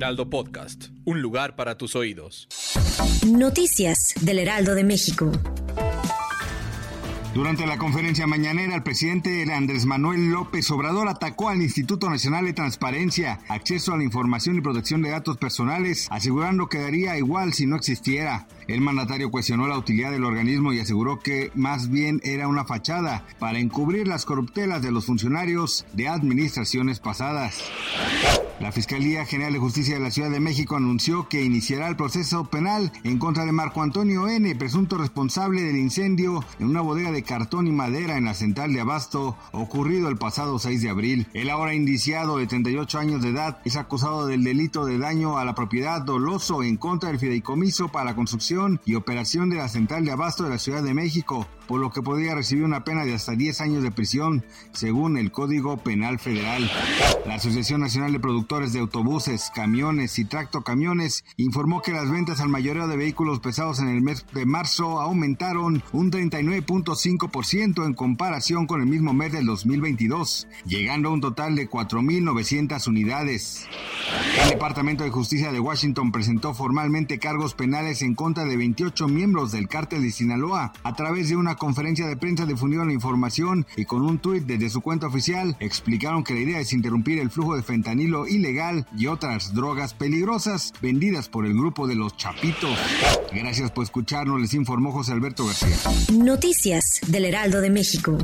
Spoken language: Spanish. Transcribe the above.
Heraldo Podcast, un lugar para tus oídos. Noticias del Heraldo de México. Durante la conferencia mañanera, el presidente Andrés Manuel López Obrador atacó al Instituto Nacional de Transparencia, Acceso a la Información y Protección de Datos Personales, asegurando que daría igual si no existiera. El mandatario cuestionó la utilidad del organismo y aseguró que más bien era una fachada para encubrir las corruptelas de los funcionarios de administraciones pasadas. La Fiscalía General de Justicia de la Ciudad de México anunció que iniciará el proceso penal en contra de Marco Antonio N., presunto responsable del incendio en una bodega de cartón y madera en la central de Abasto, ocurrido el pasado 6 de abril. El ahora indiciado de 38 años de edad es acusado del delito de daño a la propiedad doloso en contra del fideicomiso para la construcción y operación de la central de Abasto de la Ciudad de México, por lo que podría recibir una pena de hasta 10 años de prisión, según el Código Penal Federal. La Asociación Nacional de Productores de Autobuses, Camiones y Tractocamiones informó que las ventas al mayoreo de vehículos pesados en el mes de marzo aumentaron un 39.5% en comparación con el mismo mes del 2022, llegando a un total de 4.900 unidades. El Departamento de Justicia de Washington presentó formalmente cargos penales en contra de 28 miembros del cártel de Sinaloa a través de una conferencia de prensa difundieron la información y con un tuit desde su cuenta oficial explicaron que la idea es interrumpir el flujo de fentanilo ilegal y otras drogas peligrosas vendidas por el grupo de los Chapitos. Gracias por escucharnos, les informó José Alberto García. Noticias del Heraldo de México.